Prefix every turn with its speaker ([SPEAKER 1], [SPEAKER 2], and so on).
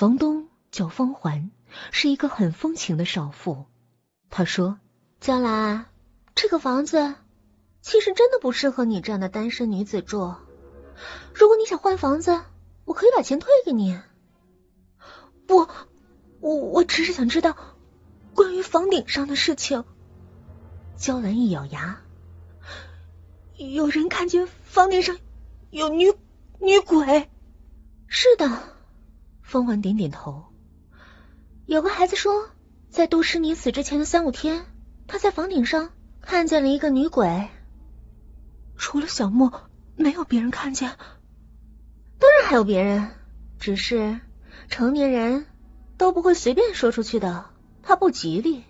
[SPEAKER 1] 房东叫方环，是一个很风情的少妇。他说：“
[SPEAKER 2] 娇兰，这个房子其实真的不适合你这样的单身女子住。如果你想换房子，我可以把钱退给你。”
[SPEAKER 1] 不，我我只是想知道关于房顶上的事情。娇兰一咬牙，有人看见房顶上有女女鬼。
[SPEAKER 2] 是的，风环点点头。有个孩子说，在杜诗妮死之前的三五天，他在房顶上看见了一个女鬼。
[SPEAKER 1] 除了小莫，没有别人看见。
[SPEAKER 2] 当然还有别人，只是成年人都不会随便说出去的，怕不吉利。